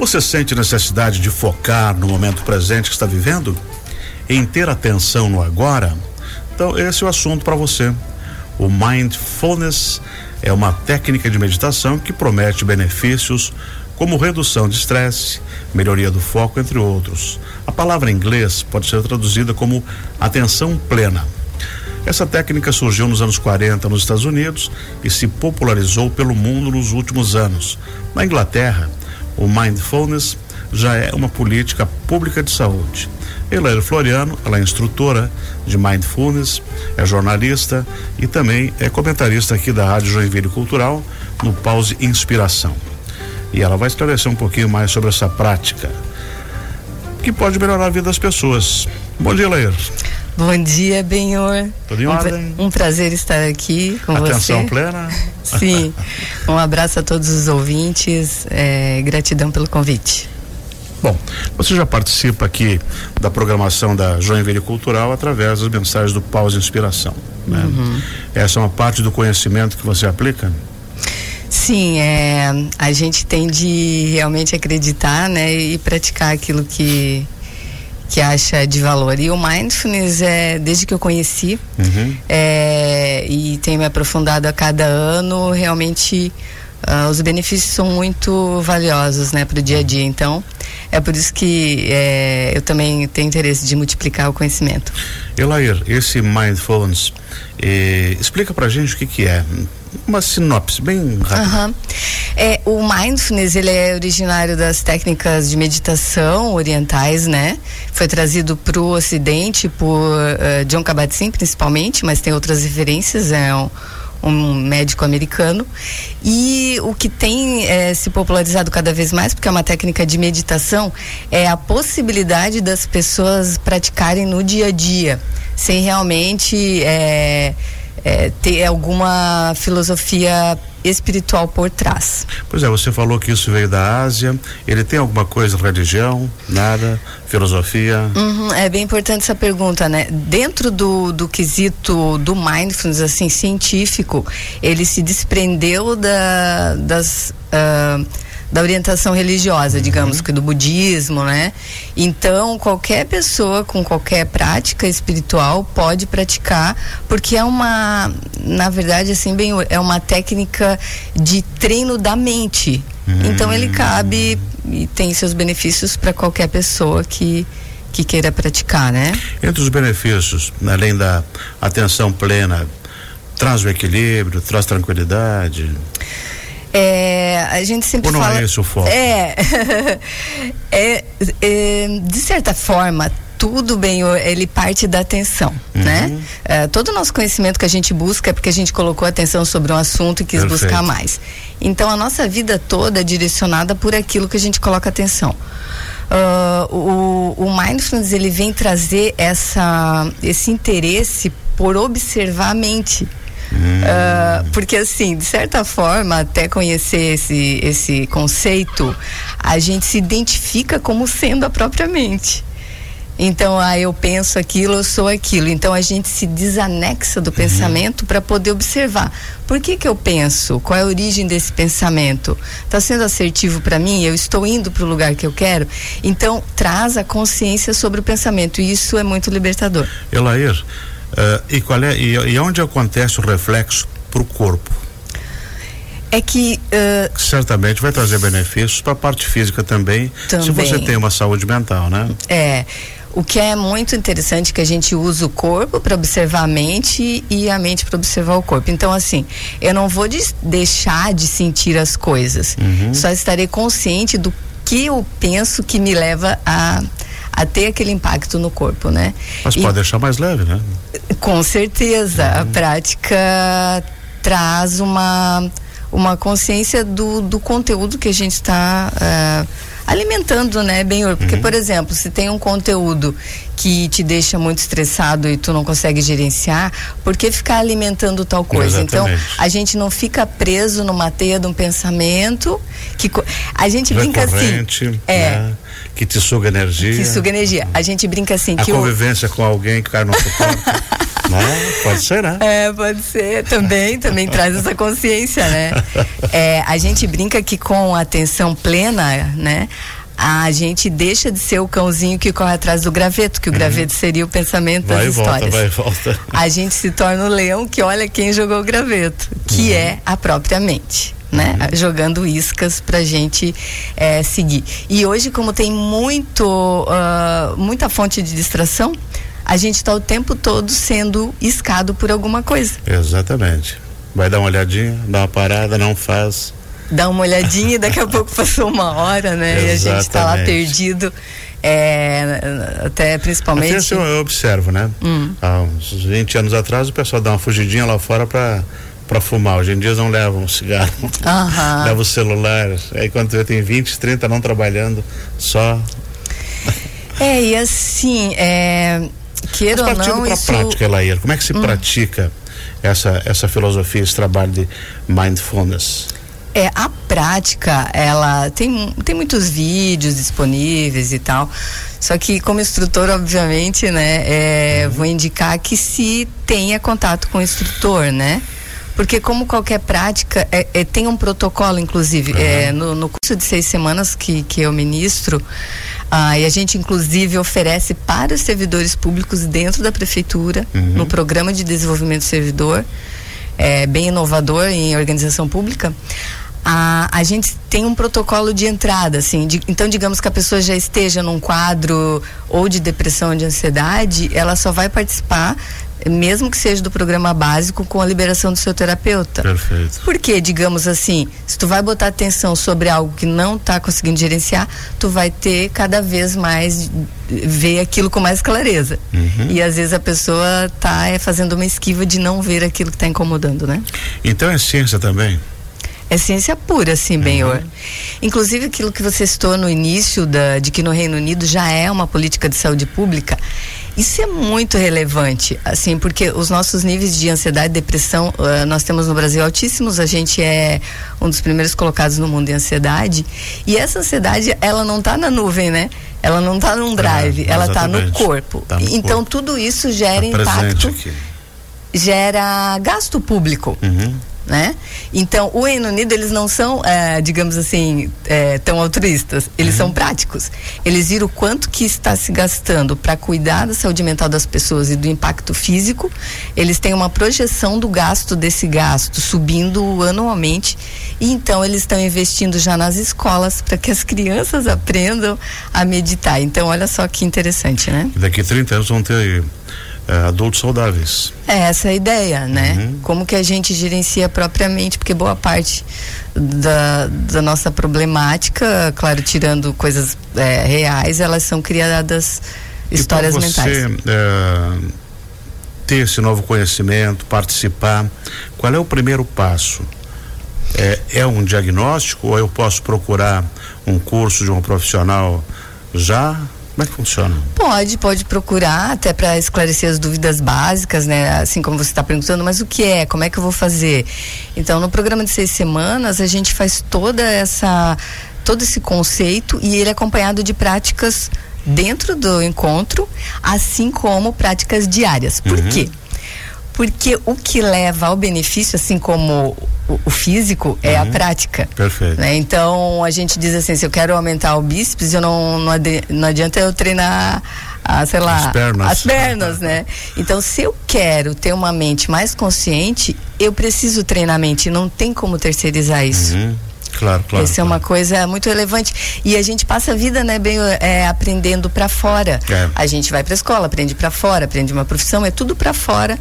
Você sente necessidade de focar no momento presente que está vivendo? Em ter atenção no agora? Então, esse é o assunto para você. O Mindfulness é uma técnica de meditação que promete benefícios como redução de estresse, melhoria do foco, entre outros. A palavra em inglês pode ser traduzida como atenção plena. Essa técnica surgiu nos anos 40 nos Estados Unidos e se popularizou pelo mundo nos últimos anos. Na Inglaterra, o mindfulness já é uma política pública de saúde. Elaine Floriano, ela é instrutora de mindfulness, é jornalista e também é comentarista aqui da Rádio Joinville Cultural no Pause Inspiração. E ela vai esclarecer um pouquinho mais sobre essa prática que pode melhorar a vida das pessoas. Bom dia, Leir. Bom dia, Benhor. Tudo em um, ordem? Um prazer estar aqui com Atenção você. Atenção plena. Sim. um abraço a todos os ouvintes. É, gratidão pelo convite. Bom, você já participa aqui da programação da Joinville Cultural através das mensagens do Pause Inspiração. Né? Uhum. Essa é uma parte do conhecimento que você aplica? Sim, é, a gente tem de realmente acreditar né, e praticar aquilo que, que acha de valor. E o mindfulness é desde que eu conheci uhum. é, e tenho me aprofundado a cada ano, realmente uh, os benefícios são muito valiosos né, para o dia a dia. Então, é por isso que é, eu também tenho interesse de multiplicar o conhecimento. Elair, esse mindfulness, eh, explica pra gente o que que é. Uma sinopse bem rápida. Uhum. É, o mindfulness ele é originário das técnicas de meditação orientais, né? Foi trazido para o Ocidente por uh, John Kabat-Zinn principalmente, mas tem outras referências. É um, um médico americano. E o que tem é, se popularizado cada vez mais, porque é uma técnica de meditação, é a possibilidade das pessoas praticarem no dia a dia, sem realmente. É, é, ter alguma filosofia espiritual por trás. Pois é, você falou que isso veio da Ásia. Ele tem alguma coisa, religião, nada, filosofia? Uhum, é bem importante essa pergunta, né? Dentro do, do quesito do mindfulness, assim, científico, ele se desprendeu da, das. Uh, da orientação religiosa, uhum. digamos que do budismo, né? Então, qualquer pessoa com qualquer prática espiritual pode praticar, porque é uma, na verdade, assim, bem, é uma técnica de treino da mente. Uhum. Então, ele cabe e tem seus benefícios para qualquer pessoa que que queira praticar, né? Entre os benefícios, além da atenção plena, traz o equilíbrio, traz tranquilidade. É, a gente sempre Ou não fala. É esse o foco? É, é, é, de certa forma, tudo bem, ele parte da atenção, uhum. né? É, todo o nosso conhecimento que a gente busca é porque a gente colocou atenção sobre um assunto e quis Perfeito. buscar mais. Então a nossa vida toda é direcionada por aquilo que a gente coloca atenção. Uh, o, o mindfulness ele vem trazer essa, esse interesse por observar a mente. Hum. Uh, porque assim, de certa forma, até conhecer esse, esse conceito, a gente se identifica como sendo a própria mente. Então, ah, eu penso aquilo, eu sou aquilo. Então, a gente se desanexa do uhum. pensamento para poder observar. Por que que eu penso? Qual é a origem desse pensamento? Está sendo assertivo para mim? Eu estou indo para o lugar que eu quero? Então, traz a consciência sobre o pensamento. E isso é muito libertador. Elair, Uh, e qual é e, e onde acontece o reflexo para o corpo? É que uh, certamente vai trazer benefícios para a parte física também, também, se você tem uma saúde mental, né? É. O que é muito interessante é que a gente usa o corpo para observar a mente e a mente para observar o corpo. Então, assim, eu não vou de deixar de sentir as coisas, uhum. só estarei consciente do que eu penso que me leva a a ter aquele impacto no corpo, né? Mas e, pode deixar mais leve, né? Com certeza, uhum. a prática traz uma uma consciência do, do conteúdo que a gente está uh, alimentando, né, bem Porque, uhum. por exemplo, se tem um conteúdo que te deixa muito estressado e tu não consegue gerenciar, por que ficar alimentando tal coisa? Então, Exatamente. Então, a gente não fica preso numa teia de um pensamento que a gente brinca assim. É. Né? Que te suga energia. Que suga energia. A gente brinca assim a que convivência com alguém que o cara não suporta. né? Pode ser, né? É, pode ser. Também, também traz essa consciência, né? É, a gente brinca que com atenção plena, né? a gente deixa de ser o cãozinho que corre atrás do graveto, que o uhum. graveto seria o pensamento vai das volta, histórias. Vai e volta. A gente se torna o leão que olha quem jogou o graveto, que uhum. é a própria mente. Né? Uhum. Jogando iscas pra gente é, seguir. E hoje, como tem muito, uh, muita fonte de distração, a gente está o tempo todo sendo iscado por alguma coisa. Exatamente. Vai dar uma olhadinha, dá uma parada, não faz dá uma olhadinha e daqui a pouco passou uma hora, né? Exatamente. E a gente está lá perdido. É, até principalmente. Até assim eu observo, né? Hum. Há uns 20 anos atrás o pessoal dá uma fugidinha lá fora para para fumar. Hoje em dia não levam cigarro, uhum. levam o celular. Aí quando você tem 20, 30 não trabalhando, só. É, e assim, é, queira ou não. Para isso... prática, Elair, como é que se hum. pratica essa, essa filosofia, esse trabalho de mindfulness? É, a prática, ela tem, tem muitos vídeos disponíveis e tal. Só que como instrutor, obviamente, né, é, uhum. vou indicar que se tenha contato com o instrutor, né? Porque como qualquer prática, é, é tem um protocolo, inclusive, uhum. é, no, no, curso de seis semanas que, que eu ministro, ah, e a gente inclusive oferece para os servidores públicos dentro da prefeitura, uhum. no programa de desenvolvimento do servidor, é, bem inovador em organização pública, a, a gente tem um protocolo de entrada, assim. De, então, digamos que a pessoa já esteja num quadro ou de depressão ou de ansiedade, ela só vai participar mesmo que seja do programa básico, com a liberação do seu terapeuta. Perfeito. Porque, digamos assim, se tu vai botar atenção sobre algo que não está conseguindo gerenciar, tu vai ter cada vez mais ver aquilo com mais clareza. Uhum. E às vezes a pessoa está é, fazendo uma esquiva de não ver aquilo que está incomodando, né? Então é ciência também? É ciência pura, sim, uhum. Benhor. Inclusive aquilo que você citou no início da, de que no Reino Unido já é uma política de saúde pública. Isso é muito relevante, assim, porque os nossos níveis de ansiedade e depressão uh, nós temos no Brasil altíssimos. A gente é um dos primeiros colocados no mundo em ansiedade. E essa ansiedade, ela não está na nuvem, né? Ela não está num drive, é, ela está no corpo. Tá no então corpo. tudo isso gera tá impacto, gera gasto público. Uhum né? Então, o Reino Unido, eles não são, é, digamos assim, é, tão altruístas, eles uhum. são práticos. Eles viram o quanto que está se gastando para cuidar da saúde mental das pessoas e do impacto físico. Eles têm uma projeção do gasto desse gasto subindo anualmente. E então, eles estão investindo já nas escolas para que as crianças aprendam a meditar. Então, olha só que interessante, né? Daqui a 30 anos vão ter é, adultos saudáveis. É essa a ideia, né? Uhum. Como que a gente gerencia propriamente, porque boa parte da, da nossa problemática, claro, tirando coisas é, reais, elas são criadas histórias e você, mentais. É, ter esse novo conhecimento, participar, qual é o primeiro passo? É, é um diagnóstico ou eu posso procurar um curso de um profissional já como é que funciona? Pode, pode procurar até para esclarecer as dúvidas básicas, né? Assim como você está perguntando, mas o que é? Como é que eu vou fazer? Então, no programa de seis semanas, a gente faz toda essa todo esse conceito e ele é acompanhado de práticas dentro do encontro, assim como práticas diárias. Por uhum. quê? Porque o que leva ao benefício, assim como o, o físico, é a uhum. prática. Perfeito. Né? Então a gente diz assim, se eu quero aumentar o bíceps, eu não, não, adi não adianta eu treinar a, sei lá, as pernas, as pernas né? Então, se eu quero ter uma mente mais consciente, eu preciso treinar a mente. Não tem como terceirizar isso. Uhum. Claro, claro. Isso claro. é uma coisa muito relevante. E a gente passa a vida, né, bem é, aprendendo para fora. É. A gente vai para escola, aprende para fora, aprende uma profissão, é tudo para fora.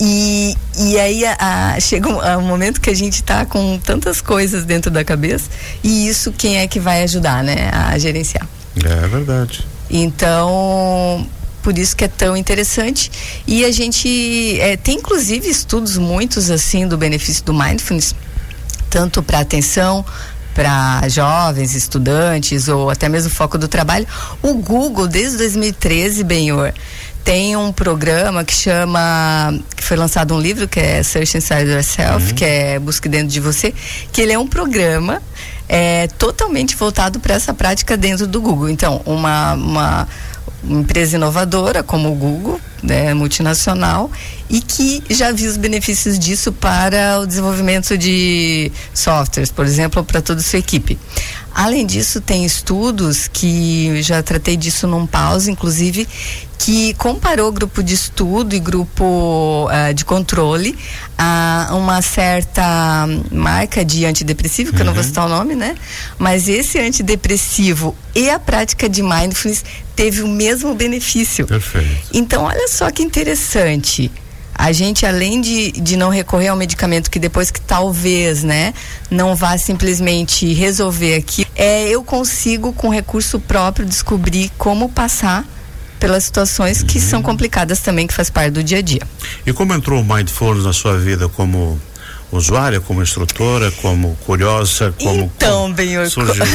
E, e aí a, a, chega um, um, momento que a gente está com tantas coisas dentro da cabeça e isso quem é que vai ajudar, né, a gerenciar. É verdade. Então, por isso que é tão interessante e a gente é, tem inclusive estudos muitos assim do benefício do mindfulness tanto para atenção para jovens, estudantes ou até mesmo foco do trabalho. O Google, desde 2013, Benhor, tem um programa que chama que foi lançado um livro que é Search Inside Yourself uhum. que é Busque dentro de você que ele é um programa é, totalmente voltado para essa prática dentro do Google então uma, uma empresa inovadora como o Google né, multinacional e que já viu os benefícios disso para o desenvolvimento de softwares, por exemplo, para toda a sua equipe. Além disso, tem estudos que já tratei disso num pause, inclusive, que comparou grupo de estudo e grupo uh, de controle a uma certa marca de antidepressivo, que uhum. eu não vou uhum. citar o nome, né? Mas esse antidepressivo e a prática de mindfulness teve o mesmo benefício. Perfeito. Então, olha só que interessante a gente além de, de não recorrer ao medicamento que depois que talvez, né, não vá simplesmente resolver aqui, é eu consigo com recurso próprio descobrir como passar pelas situações que são complicadas também que faz parte do dia a dia. E como entrou o mindfulness na sua vida como usuária, como instrutora, como curiosa, como então, bem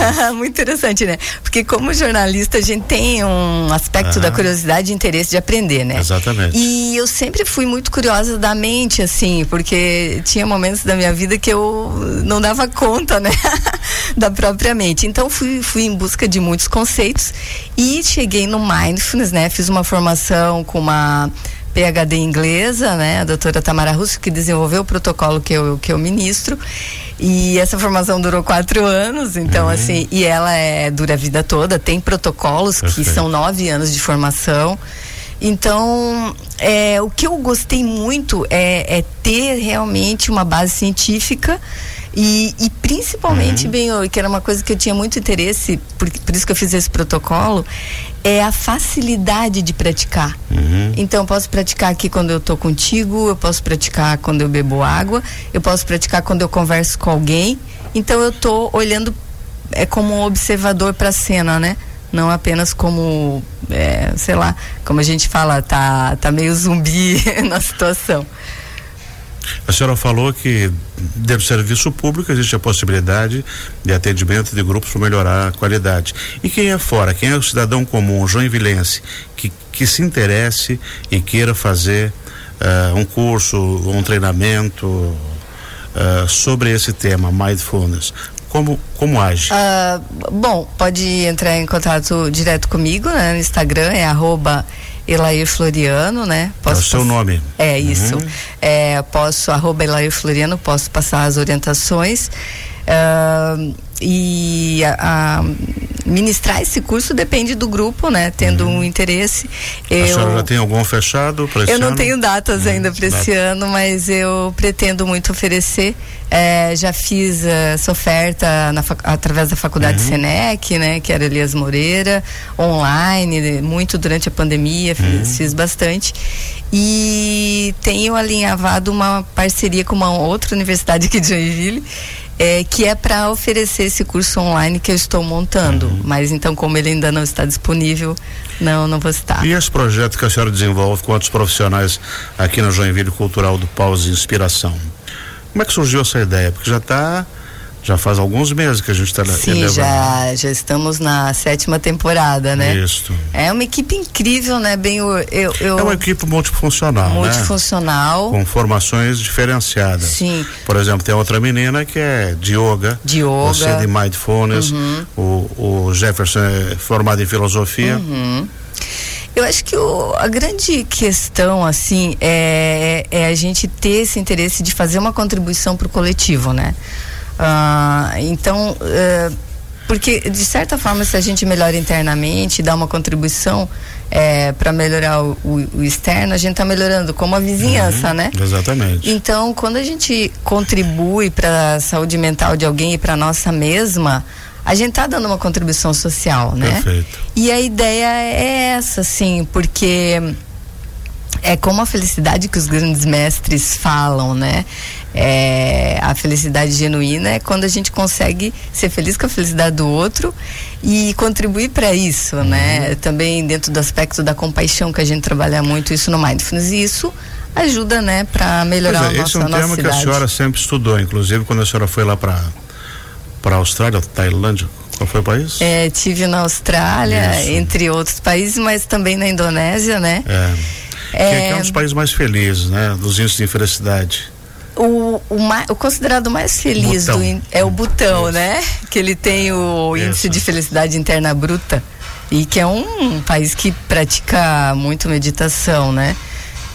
muito interessante, né? Porque como jornalista a gente tem um aspecto da curiosidade e interesse de aprender, né? Exatamente. E eu sempre fui muito curiosa da mente, assim, porque tinha momentos da minha vida que eu não dava conta, né? da própria mente. Então fui, fui em busca de muitos conceitos e cheguei no mindfulness, né? Fiz uma formação com uma PhD inglesa, né, a doutora Tamara Russo, que desenvolveu o protocolo que eu, que eu ministro. E essa formação durou quatro anos, então, uhum. assim, e ela é, dura a vida toda, tem protocolos Perfeito. que são nove anos de formação. Então, é, o que eu gostei muito é, é ter realmente uma base científica e, e principalmente, uhum. bem, que era uma coisa que eu tinha muito interesse, por, por isso que eu fiz esse protocolo, é a facilidade de praticar. Uhum. Então, eu posso praticar aqui quando eu estou contigo, eu posso praticar quando eu bebo água, eu posso praticar quando eu converso com alguém. Então, eu estou olhando é como um observador para a cena, né? Não apenas como, é, sei lá, como a gente fala, tá, tá meio zumbi na situação. A senhora falou que dentro do serviço público existe a possibilidade de atendimento de grupos para melhorar a qualidade. E quem é fora, quem é o cidadão comum, joinvilense, que, que se interesse e queira fazer uh, um curso, um treinamento uh, sobre esse tema, mindfulness, como, como age? Uh, bom, pode entrar em contato direto comigo, né? No Instagram é arroba Elair Floriano, né? Posso é o seu nome. É isso. Uhum. É, posso, arroba Elair Floriano, posso passar as orientações. Uh, e a, a, ministrar esse curso depende do grupo, né? Tendo uhum. um interesse. Eu, a senhora já tem algum fechado para esse Eu não ano? tenho datas uhum. ainda para esse ano, mas eu pretendo muito oferecer. É, já fiz essa oferta na, através da faculdade uhum. Senec, né? Que era Elias Moreira, online, muito durante a pandemia, fiz, uhum. fiz bastante. E tenho alinhavado uma parceria com uma outra universidade aqui de Joinville é, que é para oferecer esse curso online que eu estou montando. Uhum. Mas então, como ele ainda não está disponível, não, não vou estar. E esse projeto que a senhora desenvolve com outros profissionais aqui na Joinville Cultural do Pause Inspiração? Como é que surgiu essa ideia? Porque já está já faz alguns meses que a gente está Sim, já, já estamos na sétima temporada, né? Isso. É uma equipe incrível, né? Bem, eu, eu. É uma equipe multifuncional, né? Multifuncional. Né? Com formações diferenciadas. Sim. Por exemplo, tem outra menina que é de yoga. De yoga. Você é de mindfulness. Uhum. O, o Jefferson é formado em filosofia. Uhum. Eu acho que o, a grande questão, assim, é, é a gente ter esse interesse de fazer uma contribuição para o coletivo, né? Ah, então, uh, porque de certa forma, se a gente melhora internamente, dá uma contribuição é, para melhorar o, o, o, externo, a gente está melhorando como a vizinhança, uhum, né? Exatamente. Então, quando a gente contribui para a saúde mental de alguém e para nossa mesma, a gente está dando uma contribuição social, né? Perfeito. E a ideia é essa, assim, porque é como a felicidade que os grandes mestres falam, né? É, a felicidade genuína é quando a gente consegue ser feliz com a felicidade do outro e contribuir para isso, né? uhum. né? Também dentro do aspecto da compaixão que a gente trabalha muito isso no mindfulness e isso ajuda, né, para melhorar é, a nossa, esse é um tema que a senhora sempre estudou, inclusive quando a senhora foi lá para para a Austrália, Tailândia, qual foi o país? É, tive na Austrália, Isso. entre outros países, mas também na Indonésia, né? É. É, que é um dos países mais felizes, né? Dos índices de infelicidade. O, o, mais, o, considerado mais feliz do, é o Butão, Isso. né? Que ele tem o Isso. índice de felicidade interna bruta e que é um, um país que pratica muito meditação, né?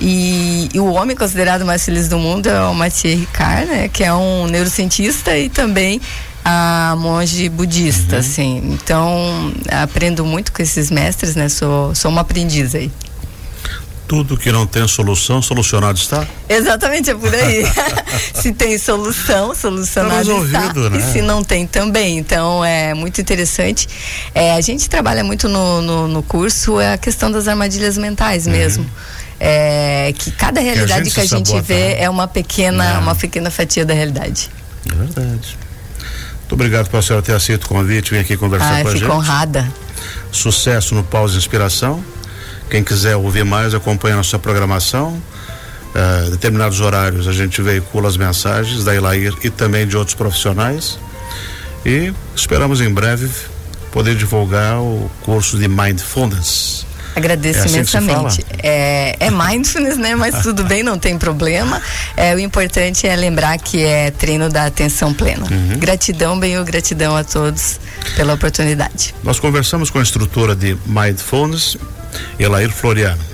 E, e, o homem considerado mais feliz do mundo é o Mathieu Ricard, né? Que é um neurocientista e também a monge budista, uhum. assim. Então, aprendo muito com esses mestres, né? Sou, sou uma aprendiz aí. Tudo que não tem solução, solucionado está? Exatamente, é por aí. se tem solução, solucionado tá está. Né? E se não tem também. Então, é muito interessante. É, a gente trabalha muito no, no, no curso é a questão das armadilhas mentais uhum. mesmo. É, que cada realidade que a gente, que a gente vê né? é uma pequena, é. uma pequena fatia da realidade. É verdade. Muito obrigado por a senhora ter aceito o convite, vir aqui conversar ah, com a gente. Fico honrada. Sucesso no Pause Inspiração. Quem quiser ouvir mais, acompanha a nossa programação. Uh, determinados horários a gente veicula as mensagens da Ilair e também de outros profissionais. E esperamos em breve poder divulgar o curso de Mindfulness. Agradeço é assim imensamente. É, é mindfulness, né? Mas tudo bem, não tem problema. É, o importante é lembrar que é treino da atenção plena. Uhum. Gratidão, bem, gratidão a todos pela oportunidade. Nós conversamos com a instrutora de Mindfulness, Elair Floriano.